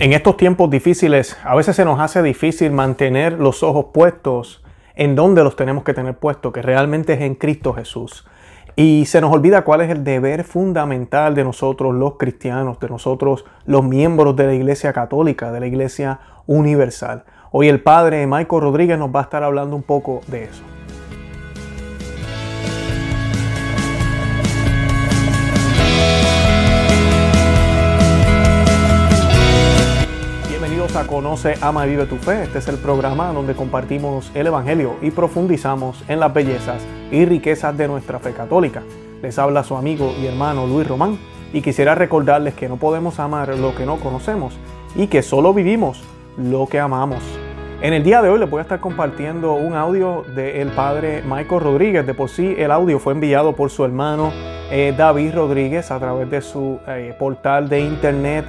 En estos tiempos difíciles, a veces se nos hace difícil mantener los ojos puestos en donde los tenemos que tener puestos, que realmente es en Cristo Jesús. Y se nos olvida cuál es el deber fundamental de nosotros los cristianos, de nosotros los miembros de la Iglesia Católica, de la Iglesia Universal. Hoy el Padre Michael Rodríguez nos va a estar hablando un poco de eso. Conoce, Ama y Vive tu Fe. Este es el programa donde compartimos el Evangelio y profundizamos en las bellezas y riquezas de nuestra fe católica. Les habla su amigo y hermano Luis Román y quisiera recordarles que no podemos amar lo que no conocemos y que solo vivimos lo que amamos. En el día de hoy les voy a estar compartiendo un audio del padre Michael Rodríguez. De por sí el audio fue enviado por su hermano eh, David Rodríguez a través de su eh, portal de internet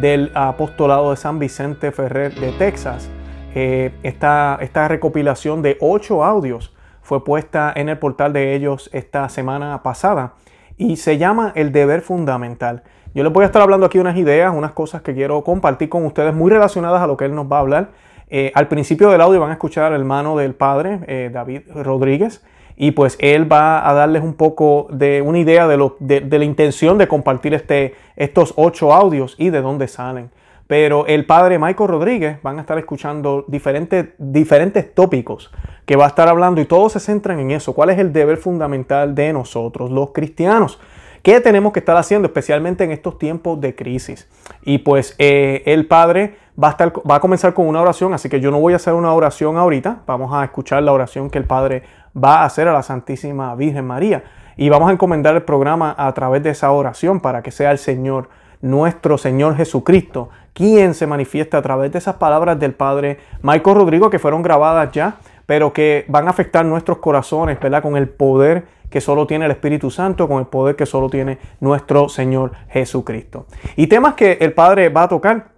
del apostolado de San Vicente Ferrer de Texas. Eh, esta, esta recopilación de ocho audios fue puesta en el portal de ellos esta semana pasada y se llama El deber fundamental. Yo les voy a estar hablando aquí unas ideas, unas cosas que quiero compartir con ustedes muy relacionadas a lo que él nos va a hablar. Eh, al principio del audio van a escuchar al hermano del padre, eh, David Rodríguez, y pues él va a darles un poco de una idea de, lo, de, la intención de compartir este, estos ocho audios y de dónde salen. Pero el padre Michael Rodríguez van a estar escuchando diferentes, diferentes tópicos que va a estar hablando y todos se centran en eso. ¿Cuál es el deber fundamental de nosotros, los cristianos? ¿Qué tenemos que estar haciendo, especialmente en estos tiempos de crisis? Y pues eh, el Padre va a, estar, va a comenzar con una oración, así que yo no voy a hacer una oración ahorita. Vamos a escuchar la oración que el Padre va a hacer a la Santísima Virgen María. Y vamos a encomendar el programa a través de esa oración para que sea el Señor, nuestro Señor Jesucristo, quien se manifiesta a través de esas palabras del Padre Michael Rodrigo que fueron grabadas ya, pero que van a afectar nuestros corazones, ¿verdad? Con el poder que solo tiene el Espíritu Santo, con el poder que solo tiene nuestro Señor Jesucristo. Y temas que el Padre va a tocar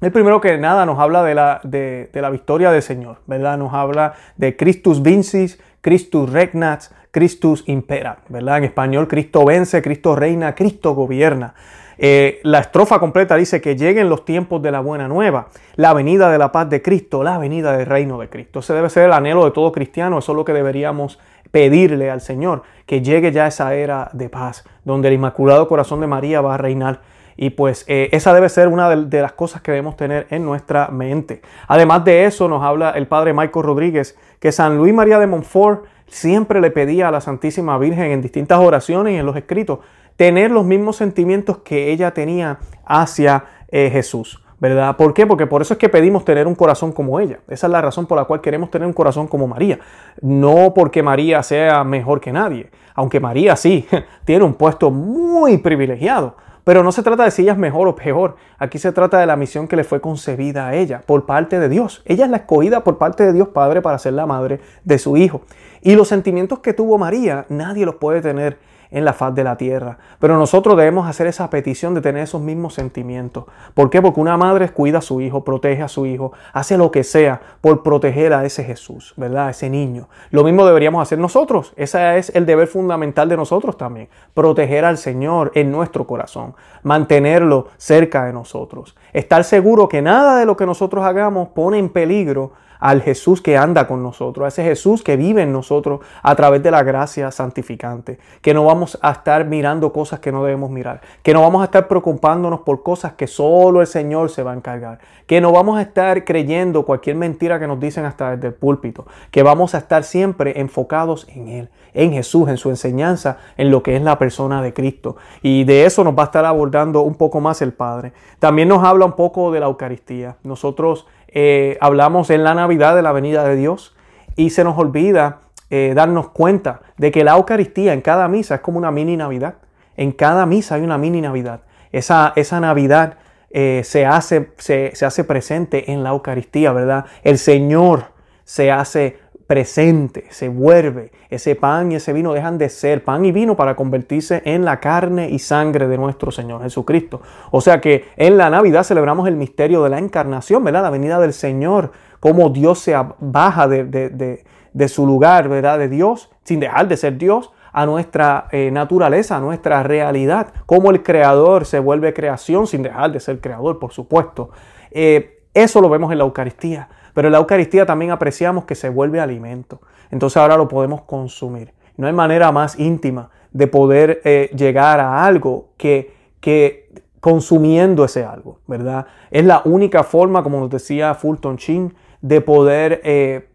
el primero que nada nos habla de la, de, la victoria del Señor, ¿verdad? Nos habla de Christus Vincis, Christus Regnat, Christus Impera, ¿verdad? En español, Cristo vence, Cristo reina, Cristo gobierna. Eh, la estrofa completa dice que lleguen los tiempos de la buena nueva, la venida de la paz de Cristo, la venida del reino de Cristo. Ese debe ser el anhelo de todo cristiano, eso es lo que deberíamos pedirle al Señor, que llegue ya esa era de paz, donde el Inmaculado Corazón de María va a reinar. Y pues eh, esa debe ser una de, las cosas que debemos tener en nuestra mente. Además de eso, nos habla el padre Michael Rodríguez que San Luis María de Montfort siempre le pedía a la Santísima Virgen en distintas oraciones y en los escritos tener los mismos sentimientos que ella tenía hacia eh, Jesús. ¿Verdad? ¿Por qué? Porque por eso es que pedimos tener un corazón como ella. Esa es la razón por la cual queremos tener un corazón como María. No porque María sea mejor que nadie, aunque María sí tiene un puesto muy privilegiado. Pero no se trata de si ella es mejor o peor. Aquí se trata de la misión que le fue concebida a ella por parte de Dios. Ella es la escogida por parte de Dios Padre para ser la madre de su hijo. Y los sentimientos que tuvo María, nadie los puede tener en la faz de la tierra. Pero nosotros debemos hacer esa petición de tener esos mismos sentimientos. ¿Por qué? Porque una madre cuida a su hijo, protege a su hijo, hace lo que sea por proteger a ese Jesús, ¿verdad? A ese niño. Lo mismo deberíamos hacer nosotros. Ese es el deber fundamental de nosotros también. Proteger al Señor en nuestro corazón, mantenerlo cerca de nosotros. Estar seguro que nada de lo que nosotros hagamos pone en peligro al Jesús que anda con nosotros, a ese Jesús que vive en nosotros a través de la gracia santificante, que no vamos a estar mirando cosas que no debemos mirar, que no vamos a estar preocupándonos por cosas que solo el Señor se va a encargar, que no vamos a estar creyendo cualquier mentira que nos dicen hasta desde el púlpito, que vamos a estar siempre enfocados en Él, en Jesús, en su enseñanza, en lo que es la persona de Cristo. Y de eso nos va a estar abordando un poco más el Padre. También nos habla un poco de la Eucaristía. Nosotros eh, hablamos en la Navidad de la venida de Dios y se nos olvida eh, darnos cuenta de que la Eucaristía en cada misa es como una mini Navidad. En cada misa hay una mini Navidad. Esa, esa Navidad eh, se, hace, se, se hace presente en la Eucaristía, ¿verdad? El Señor se hace presente, se vuelve. Ese pan y ese vino dejan de ser pan y vino para convertirse en la carne y sangre de nuestro Señor Jesucristo. O sea que en la Navidad celebramos el misterio de la encarnación, ¿verdad? La venida del Señor, cómo Dios se baja de, de, de, su lugar, ¿verdad? De Dios, sin dejar de ser Dios, a nuestra eh, naturaleza, a nuestra realidad, cómo el creador se vuelve creación sin dejar de ser creador, por supuesto. Eh, eso lo vemos en la Eucaristía, pero en la Eucaristía también apreciamos que se vuelve alimento. Entonces ahora lo podemos consumir. No hay manera más íntima de poder eh, llegar a algo que, que consumiendo ese algo, ¿verdad? Es la única forma, como nos decía Fulton Sheen, de poder eh,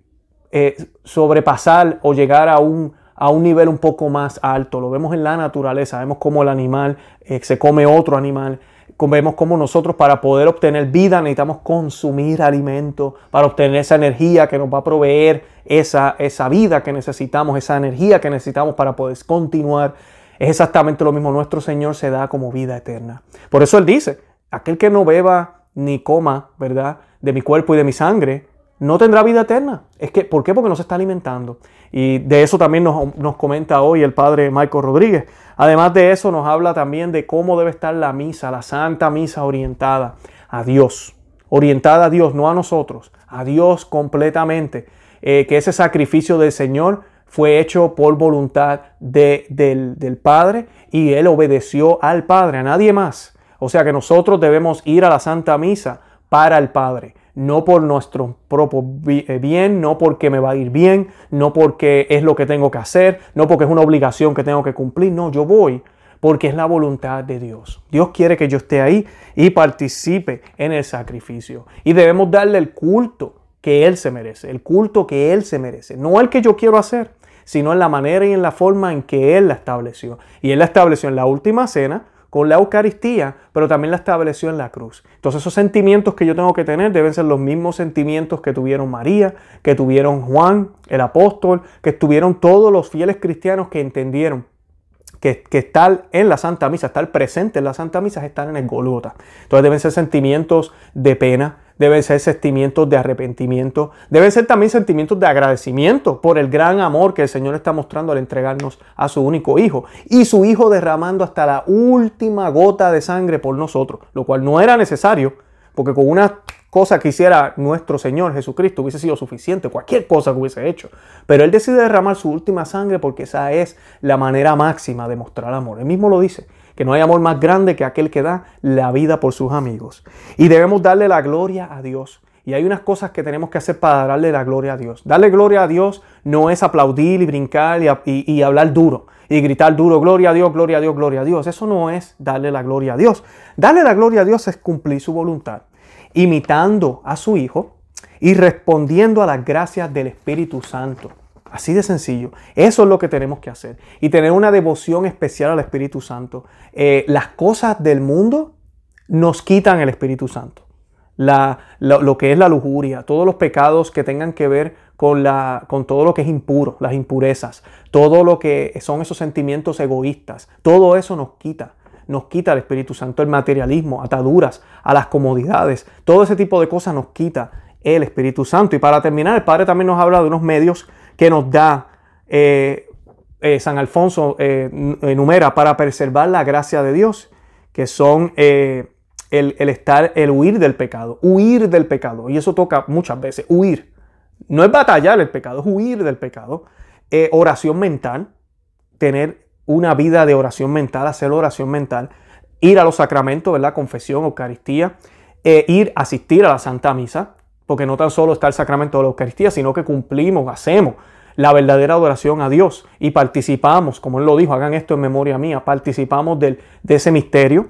eh, sobrepasar o llegar a un, a un nivel un poco más alto. Lo vemos en la naturaleza, vemos cómo el animal se come otro animal vemos cómo nosotros para poder obtener vida necesitamos consumir alimento, para obtener esa energía que nos va a proveer esa, esa vida que necesitamos, esa energía que necesitamos para poder continuar. Es exactamente lo mismo, nuestro Señor se da como vida eterna. Por eso Él dice, aquel que no beba ni coma, ¿verdad? De mi cuerpo y de mi sangre, no tendrá vida eterna. Es que, ¿Por qué? Porque no se está alimentando. Y de eso también nos, nos, comenta hoy el padre Michael Rodríguez. Además de eso nos habla también de cómo debe estar la misa, la santa misa orientada a Dios. Orientada a Dios, no a nosotros, a Dios completamente. Eh, que ese sacrificio del Señor fue hecho por voluntad de, del, del Padre y Él obedeció al Padre, a nadie más. O sea que nosotros debemos ir a la Santa Misa para el Padre no por nuestro propio eh, bien, no porque me va a ir bien, no porque es lo que tengo que hacer, no porque es una obligación que tengo que cumplir, no, yo voy porque es la voluntad de Dios. Dios quiere que yo esté ahí y participe en el sacrificio. Y debemos darle el culto que Él se merece, el culto que Él se merece, no el que yo quiero hacer, sino en la manera y en la forma en que Él la estableció. Y Él la estableció en la última cena, con la Eucaristía, pero también la estableció en la cruz. Entonces esos sentimientos que yo tengo que tener deben ser los mismos sentimientos que tuvieron María, que tuvieron Juan, el apóstol, que tuvieron todos los fieles cristianos que entendieron que, que, estar en la Santa Misa, estar presente en la Santa Misa es estar en el Golgota. Entonces deben ser sentimientos de pena, deben ser sentimientos de arrepentimiento, deben ser también sentimientos de agradecimiento por el gran amor que el Señor está mostrando al entregarnos a su único Hijo y su Hijo derramando hasta la última gota de sangre por nosotros, lo cual no era necesario, porque con una cosa que hiciera nuestro Señor Jesucristo hubiese sido suficiente, cualquier cosa que hubiese hecho. Pero Él decide derramar su última sangre porque esa es la manera máxima de mostrar amor. Él mismo lo dice que no hay amor más grande que aquel que da la vida por sus amigos. Y debemos darle la gloria a Dios. Y hay unas cosas que tenemos que hacer para darle la gloria a Dios. Darle gloria a Dios no es aplaudir y brincar y, hablar duro y gritar duro, gloria a Dios, gloria a Dios, gloria a Dios. Eso no es darle la gloria a Dios. Darle la gloria a Dios es cumplir su voluntad, imitando a su Hijo y respondiendo a las gracias del Espíritu Santo. Así de sencillo. Eso es lo que tenemos que hacer. Y tener una devoción especial al Espíritu Santo. Eh, las cosas del mundo nos quitan el Espíritu Santo. lo, que es la lujuria, todos los pecados que tengan que ver con, la, con todo lo que es impuro, las impurezas, todo lo que son esos sentimientos egoístas, todo eso nos quita nos quita el Espíritu Santo, el materialismo, ataduras a las comodidades, todo ese tipo de cosas nos quita el Espíritu Santo. Y para terminar, el Padre también nos habla de unos medios que nos da eh, eh, San Alfonso eh, enumera para preservar la gracia de Dios, que son el, estar, el huir del pecado, huir del pecado. Y eso toca muchas veces, huir. No es batallar el pecado, es huir del pecado. oración mental, tener una vida de oración mental, hacer oración mental, ir a los sacramentos, ¿verdad? Confesión, Eucaristía, ir, asistir a la Santa Misa, porque no tan solo está el sacramento de la Eucaristía, sino que cumplimos, hacemos la verdadera adoración a Dios y participamos, como Él lo dijo, hagan esto en memoria mía, participamos de ese misterio,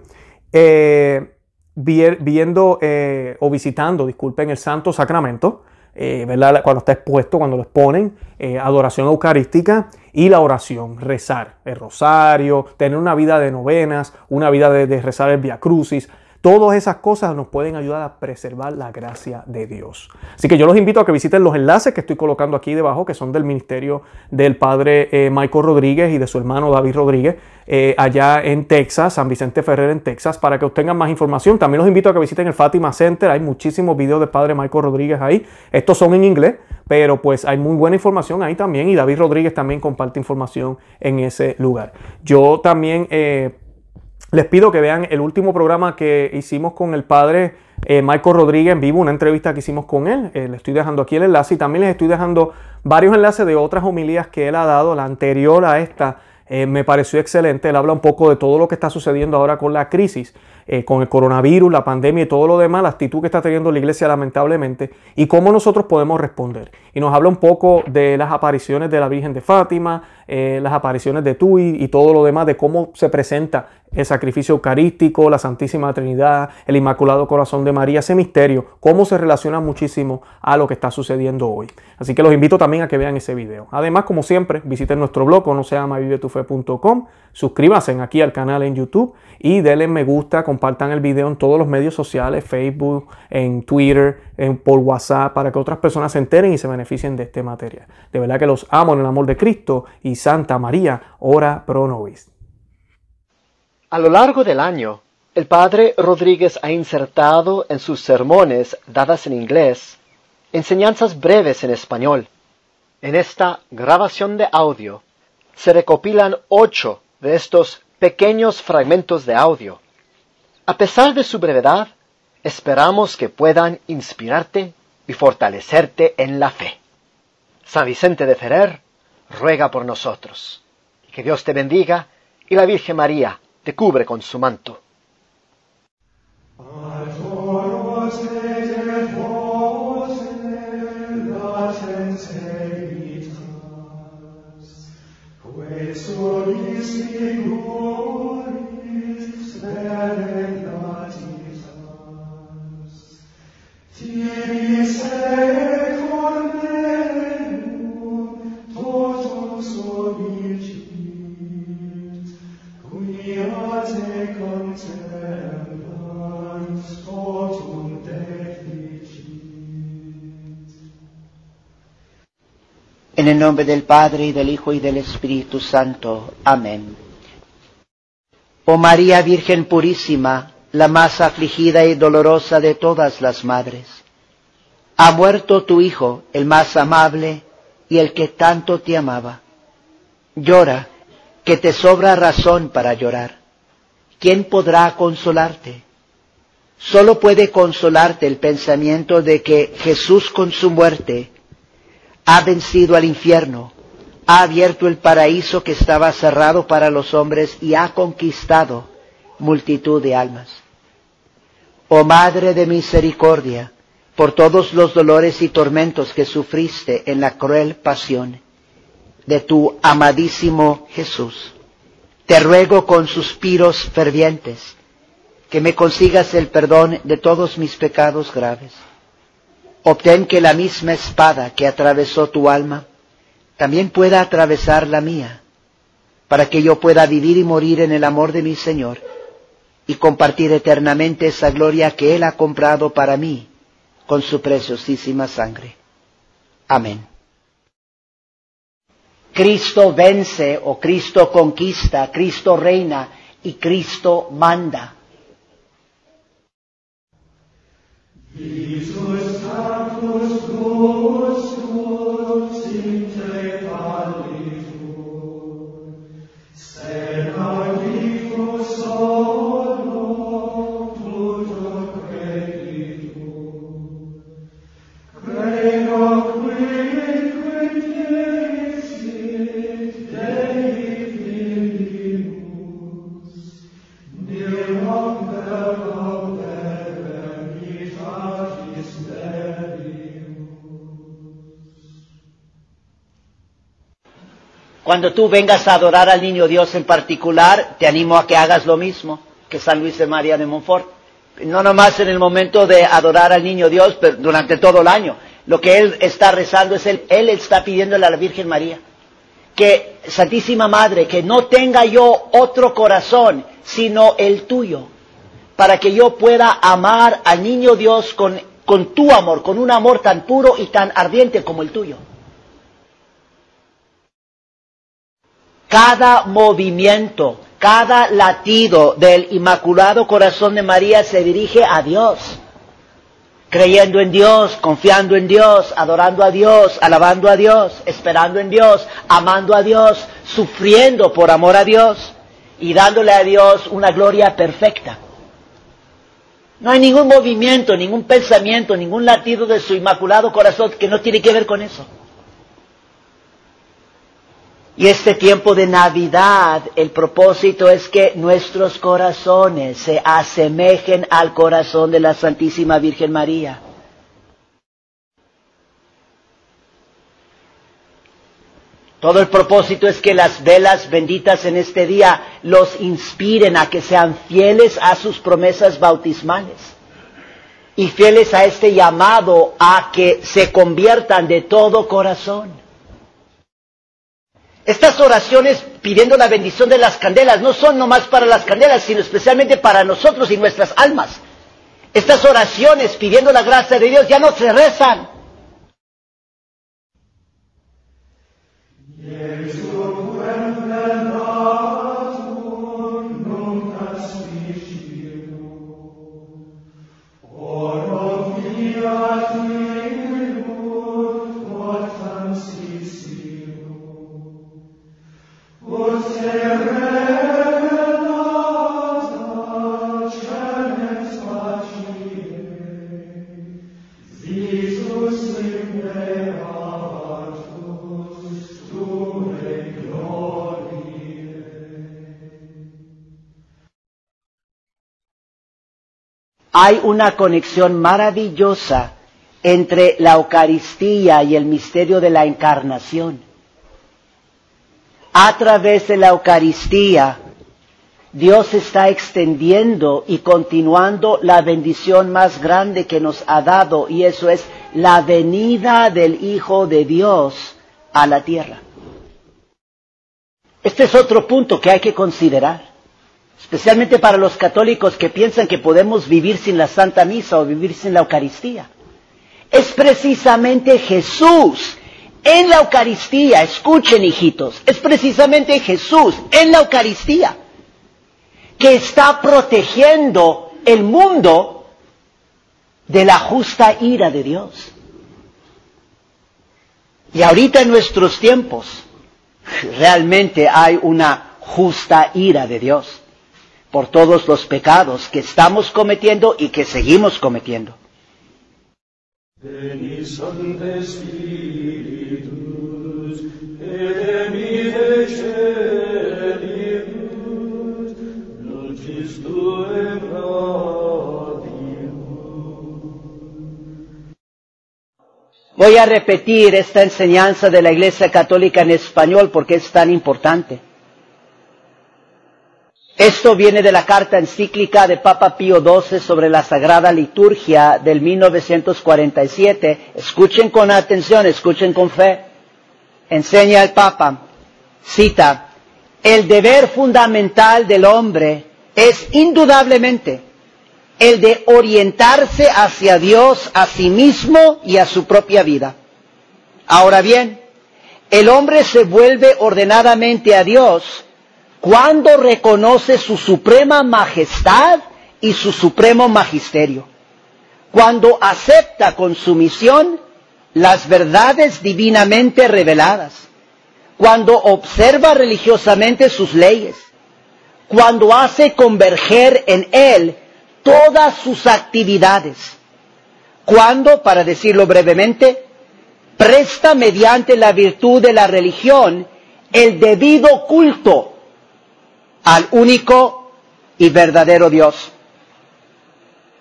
eh, viendo eh, o visitando, disculpen, el Santo Sacramento, eh, ¿verdad? cuando está expuesto, cuando lo exponen, adoración eucarística y la oración, rezar el rosario, tener una vida de novenas, una vida de, de rezar el Via Crucis, Todas esas cosas nos pueden ayudar a preservar la gracia de Dios. Así que yo los invito a que visiten los enlaces que estoy colocando aquí debajo, que son del ministerio del padre eh, Michael Rodríguez y de su hermano David Rodríguez, eh, allá en Texas, San Vicente Ferrer en Texas, para que obtengan más información. También los invito a que visiten el Fátima Center, hay muchísimos videos del padre Michael Rodríguez ahí. Estos son en inglés, pero pues hay muy buena información ahí también y David Rodríguez también comparte información en ese lugar. Yo también... Eh, les pido que vean el último programa que hicimos con el padre eh, Michael Rodríguez en vivo, una entrevista que hicimos con él. Eh, les estoy dejando aquí el enlace y también les estoy dejando varios enlaces de otras homilías que él ha dado, la anterior a esta eh, me pareció excelente. Él habla un poco de todo lo que está sucediendo ahora con la crisis, eh, con el coronavirus, la pandemia y todo lo demás, la actitud que está teniendo la iglesia lamentablemente y cómo nosotros podemos responder. Y nos habla un poco de las apariciones de la Virgen de Fátima, eh, las apariciones de Tui y todo lo demás, de cómo se presenta el sacrificio eucarístico, la Santísima Trinidad, el Inmaculado Corazón de María, ese misterio, cómo se relaciona muchísimo a lo que está sucediendo hoy. Así que los invito también a que vean ese video. Además, como siempre, visiten nuestro blog, no se llama vivetufe.com, suscríbanse aquí al canal en YouTube y denle me gusta, compartan el video en todos los medios sociales, Facebook, en Twitter, en, por WhatsApp, para que otras personas se enteren y se beneficien de este material. De verdad que los amo en el amor de Cristo y Santa María, ora pro nobis. A lo largo del año, el padre Rodríguez ha insertado en sus sermones dadas en inglés enseñanzas breves en español. En esta grabación de audio se recopilan ocho de estos pequeños fragmentos de audio. A pesar de su brevedad, esperamos que puedan inspirarte y fortalecerte en la fe. San Vicente de Ferrer ruega por nosotros. Que Dios te bendiga y la Virgen María te cubre con su manto. En nombre del Padre y del Hijo y del Espíritu Santo. Amén. Oh María Virgen Purísima, la más afligida y dolorosa de todas las madres, ha muerto tu Hijo, el más amable y el que tanto te amaba. Llora, que te sobra razón para llorar. ¿Quién podrá consolarte? Solo puede consolarte el pensamiento de que Jesús con su muerte ha vencido al infierno, ha abierto el paraíso que estaba cerrado para los hombres y ha conquistado multitud de almas. Oh Madre de Misericordia, por todos los dolores y tormentos que sufriste en la cruel pasión de tu amadísimo Jesús, te ruego con suspiros fervientes que me consigas el perdón de todos mis pecados graves obtén que la misma espada que atravesó tu alma también pueda atravesar la mía, para que yo pueda vivir y morir en el amor de mi Señor y compartir eternamente esa gloria que Él ha comprado para mí con su preciosísima sangre. Amén. Cristo vence o Cristo conquista, Cristo reina y Cristo manda. Oh. Cuando tú vengas a adorar al niño Dios en particular, te animo a que hagas lo mismo que San Luis de María de Montfort. No nomás en el momento de adorar al niño Dios, pero durante todo el año. Lo que él está rezando es él, él está pidiéndole a la Virgen María que, Santísima Madre, que no tenga yo otro corazón, sino el tuyo, para que yo pueda amar al niño Dios con, con tu amor, con un amor tan puro y tan ardiente como el tuyo. Cada movimiento, cada latido del Inmaculado Corazón de María se dirige a Dios. Creyendo en Dios, confiando en Dios, adorando a Dios, alabando a Dios, esperando en Dios, amando a Dios, sufriendo por amor a Dios y dándole a Dios una gloria perfecta. No hay ningún movimiento, ningún pensamiento, ningún latido de su Inmaculado Corazón que no tiene que ver con eso. Y este tiempo de Navidad, el propósito es que nuestros corazones se asemejen al corazón de la Santísima Virgen María. Todo el propósito es que las velas benditas en este día los inspiren a que sean fieles a sus promesas bautismales y fieles a este llamado a que se conviertan de todo corazón. Estas oraciones pidiendo la bendición de las candelas no son nomás para las candelas, sino especialmente para nosotros y nuestras almas. Estas oraciones pidiendo la gracia de Dios ya no se rezan, hay una conexión maravillosa entre la Eucaristía y el misterio de la encarnación. A través de la Eucaristía, Dios está extendiendo y continuando la bendición más grande que nos ha dado, y eso es la venida del Hijo de Dios a la tierra. Este es otro punto que hay que considerar especialmente para los católicos que piensan que podemos vivir sin la Santa Misa o vivir sin la Eucaristía. Es precisamente Jesús en la Eucaristía, escuchen hijitos, es precisamente Jesús en la Eucaristía que está protegiendo el mundo de la justa ira de Dios. Y ahorita en nuestros tiempos realmente hay una justa ira de Dios por todos los pecados que estamos cometiendo y que seguimos cometiendo. Voy a repetir esta enseñanza de la Iglesia Católica en español porque es tan importante. Esto viene de la carta encíclica de Papa Pío XII sobre la Sagrada Liturgia del 1947. Escuchen con atención, escuchen con fe. Enseña el Papa, cita, el deber fundamental del hombre es indudablemente el de orientarse hacia Dios, a sí mismo y a su propia vida. Ahora bien, el hombre se vuelve ordenadamente a Dios cuando reconoce su suprema majestad y su supremo magisterio, cuando acepta con sumisión las verdades divinamente reveladas, cuando observa religiosamente sus leyes, cuando hace converger en él todas sus actividades, cuando, para decirlo brevemente, presta mediante la virtud de la religión el debido culto al único y verdadero Dios.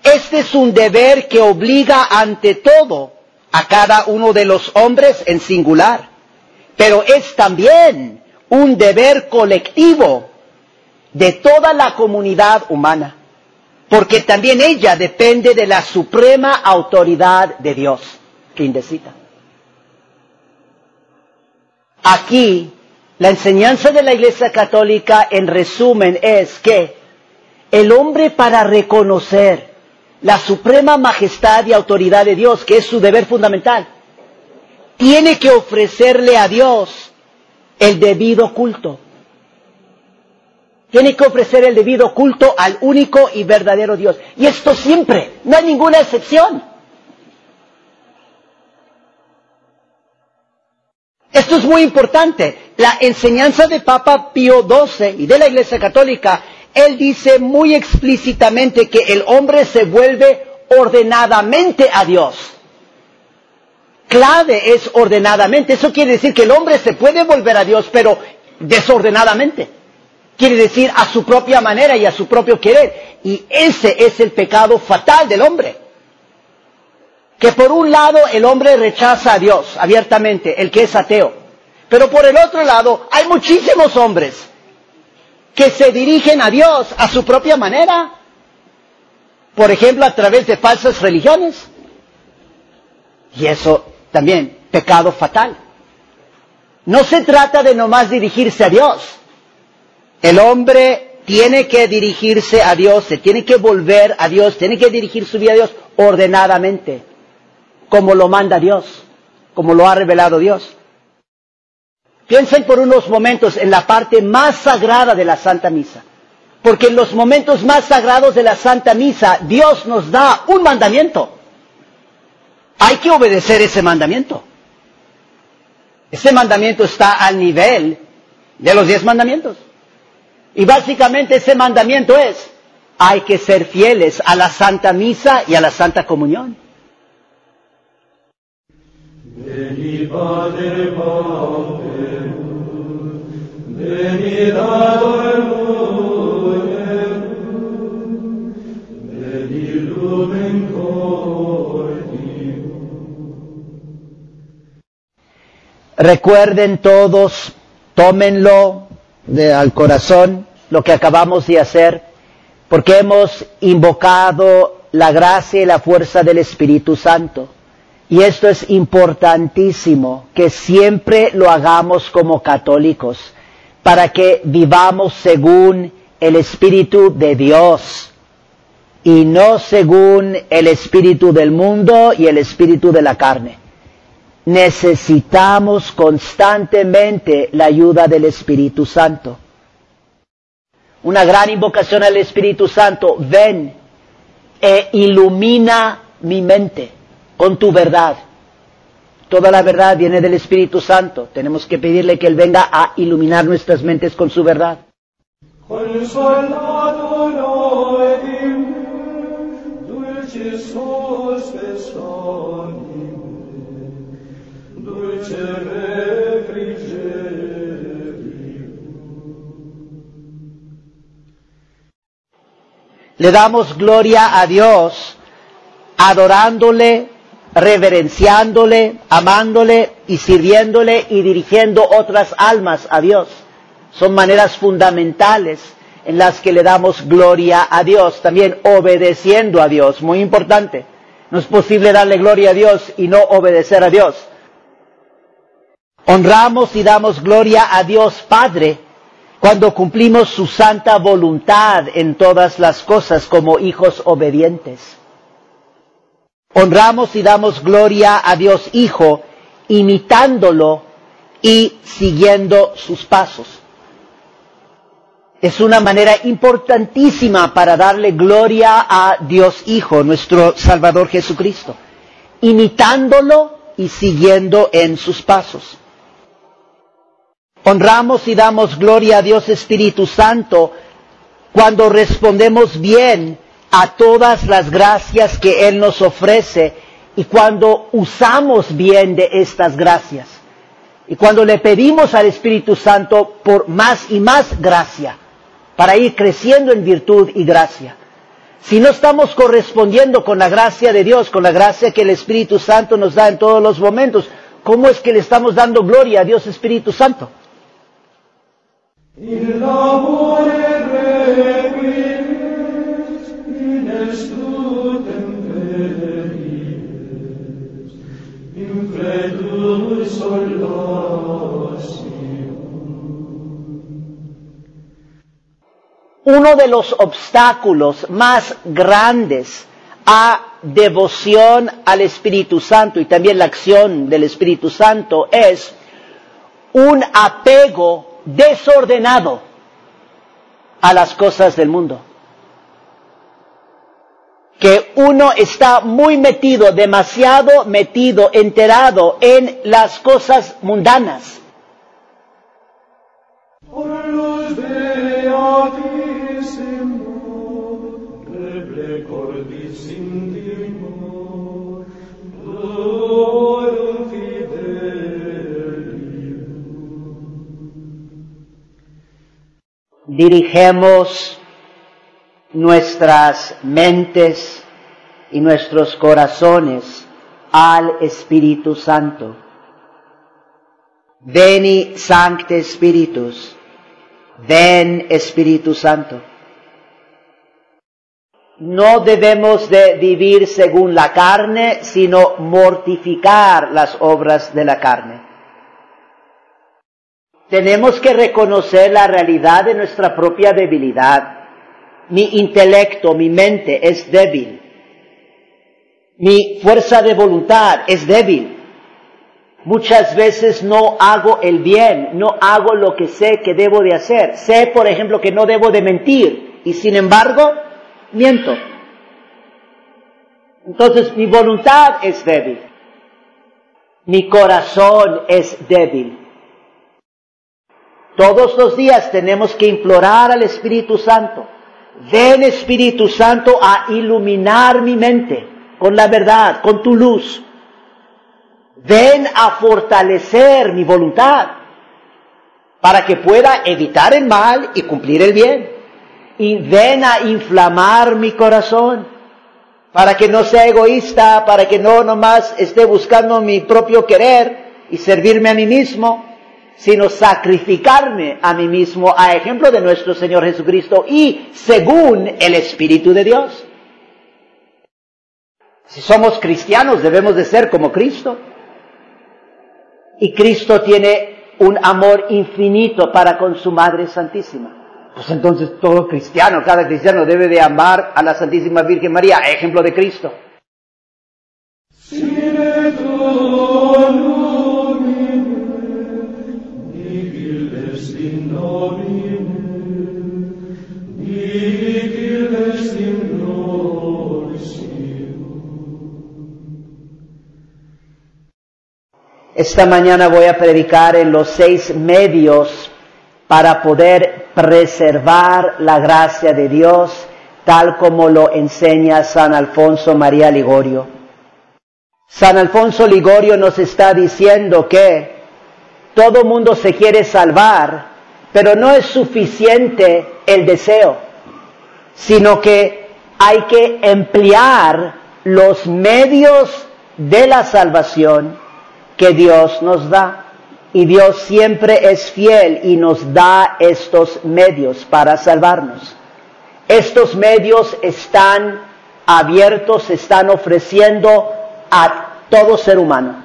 Este es un deber que obliga ante todo a cada uno de los hombres en singular, pero es también un deber colectivo de toda la comunidad humana, porque también ella depende de la suprema autoridad de Dios. Fin de cita. Aquí la enseñanza de la Iglesia Católica, en resumen, es que el hombre para reconocer la suprema majestad y autoridad de Dios, que es su deber fundamental, tiene que ofrecerle a Dios el debido culto. Tiene que ofrecer el debido culto al único y verdadero Dios. Y esto siempre, no hay ninguna excepción. Esto es muy importante. La enseñanza de Papa Pío XII y de la Iglesia Católica, él dice muy explícitamente que el hombre se vuelve ordenadamente a Dios. clave es ordenadamente. Eso quiere decir que el hombre se puede volver a Dios, pero desordenadamente. Quiere decir a su propia manera y a su propio querer. Y ese es el pecado fatal del hombre. Que por un lado el hombre rechaza a Dios abiertamente, el que es ateo. Pero por el otro lado hay muchísimos hombres que se dirigen a Dios a su propia manera. Por ejemplo, a través de falsas religiones. Y eso también, pecado fatal. No se trata de nomás dirigirse a Dios. El hombre tiene que dirigirse a Dios, se tiene que volver a Dios, tiene que dirigir su vida a Dios ordenadamente, como lo manda Dios, como lo ha revelado Dios. Piensen por unos momentos en la parte más sagrada de la Santa Misa. Porque en los momentos más sagrados de la Santa Misa, Dios nos da un mandamiento. Hay que obedecer ese mandamiento. Ese mandamiento está al nivel de los diez mandamientos. Y básicamente ese mandamiento es, hay que ser fieles a la Santa Misa y a la Santa Comunión. Recuerden todos, tómenlo al corazón, lo que acabamos de hacer, porque hemos invocado la gracia y la fuerza del Espíritu Santo. Y esto es importantísimo, que siempre lo hagamos como católicos, para que vivamos según el Espíritu de Dios y no según el Espíritu del mundo y el Espíritu de la carne. Necesitamos constantemente la ayuda del Espíritu Santo. Una gran invocación al Espíritu Santo, ven e ilumina mi mente con tu verdad. Toda la verdad viene del Espíritu Santo. Tenemos que pedirle que Él venga a iluminar nuestras mentes con su verdad. Le damos gloria a Dios adorándole reverenciándole, amándole y sirviéndole y dirigiendo otras almas a Dios. Son maneras fundamentales en las que le damos gloria a Dios, también obedeciendo a Dios, muy importante. No es posible darle gloria a Dios y no obedecer a Dios. Honramos y damos gloria a Dios Padre cuando cumplimos su santa voluntad en todas las cosas como hijos obedientes. Honramos y damos gloria a Dios Hijo, imitándolo y siguiendo sus pasos. Es una manera importantísima para darle gloria a Dios Hijo, nuestro Salvador Jesucristo, imitándolo y siguiendo en sus pasos. Honramos y damos gloria a Dios Espíritu Santo cuando respondemos bien a todas las gracias que Él nos ofrece y cuando usamos bien de estas gracias. Y cuando le pedimos al Espíritu Santo por más y más gracia, para ir creciendo en virtud y gracia. Si no estamos correspondiendo con la gracia de Dios, con la gracia que el Espíritu Santo nos da en todos los momentos, ¿cómo es que le estamos dando gloria a Dios Espíritu Santo? Uno de los obstáculos más grandes a devoción al Espíritu Santo y también la acción del Espíritu Santo es un apego desordenado a las cosas del mundo que uno está muy metido, demasiado metido, enterado en las cosas mundanas. Dirigemos nuestras mentes y nuestros corazones al Espíritu Santo. Veni Sancte Spiritus, ven Espíritu Santo. No debemos de vivir según la carne, sino mortificar las obras de la carne. Tenemos que reconocer la realidad de nuestra propia debilidad. Mi intelecto, mi mente es débil. Mi fuerza de voluntad es débil. Muchas veces no hago el bien, no hago lo que sé que debo de hacer. Sé, por ejemplo, que no debo de mentir y sin embargo, miento. Entonces mi voluntad es débil. Mi corazón es débil. Todos los días tenemos que implorar al Espíritu Santo. Ven Espíritu Santo a iluminar mi mente con la verdad, con tu luz. Ven a fortalecer mi voluntad para que pueda evitar el mal y cumplir el bien. Y ven a inflamar mi corazón para que no sea egoísta, para que no nomás esté buscando mi propio querer y servirme a mí mismo, sino sacrificarme a mí mismo a ejemplo de nuestro Señor Jesucristo y según el Espíritu de Dios. Si somos cristianos debemos de ser como Cristo. Y Cristo tiene un amor infinito para con su Madre Santísima. Pues entonces todo cristiano, cada cristiano debe de amar a la Santísima Virgen María, ejemplo de Cristo. Esta mañana voy a predicar en los seis medios para poder preservar la gracia de Dios tal como lo enseña San Alfonso María Ligorio. San Alfonso Ligorio nos está diciendo que todo mundo se quiere salvar, pero no es suficiente el deseo, sino que hay que emplear los medios de la salvación que Dios nos da. Y Dios siempre es fiel y nos da estos medios para salvarnos. Estos medios están abiertos, están ofreciendo a todo ser humano.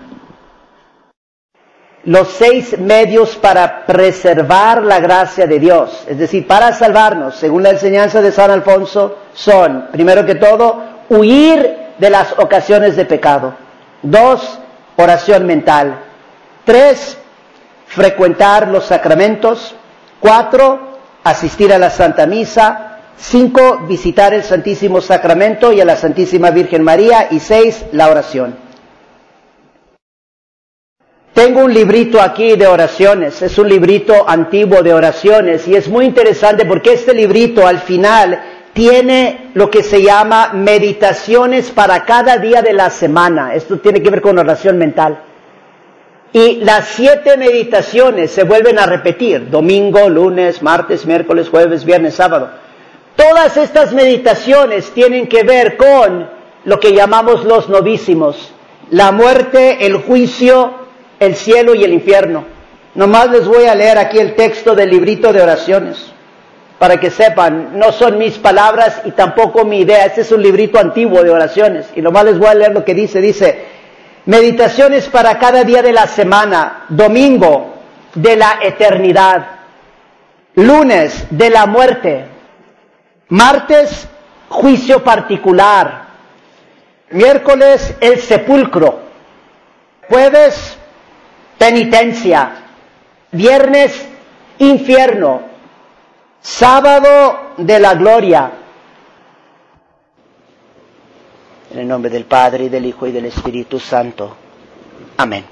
Los seis medios para preservar la gracia de Dios, es decir, para salvarnos, según la enseñanza de San Alfonso, son, primero que todo, huir de las ocasiones de pecado. Dos, oración mental. Tres, frecuentar los sacramentos. Cuatro, asistir a la Santa Misa. Cinco, visitar el Santísimo Sacramento y a la Santísima Virgen María. Y seis, la oración. Tengo un librito aquí de oraciones, es un librito antiguo de oraciones y es muy interesante porque este librito al final tiene lo que se llama meditaciones para cada día de la semana. Esto tiene que ver con oración mental. Y las siete meditaciones se vuelven a repetir, domingo, lunes, martes, miércoles, jueves, viernes, sábado. Todas estas meditaciones tienen que ver con lo que llamamos los novísimos, la muerte, el juicio, el cielo y el infierno. Nomás les voy a leer aquí el texto del librito de oraciones para que sepan, no son mis palabras y tampoco mi idea. Este es un librito antiguo de oraciones. Y nomás les voy a leer lo que dice. Dice, meditaciones para cada día de la semana. Domingo, de la eternidad. Lunes, de la muerte. Martes, juicio particular. Miércoles, el sepulcro. Jueves, penitencia. Viernes, infierno sábado de la gloria. En el nombre del Padre, y del Hijo, y del Espíritu Santo. Amén.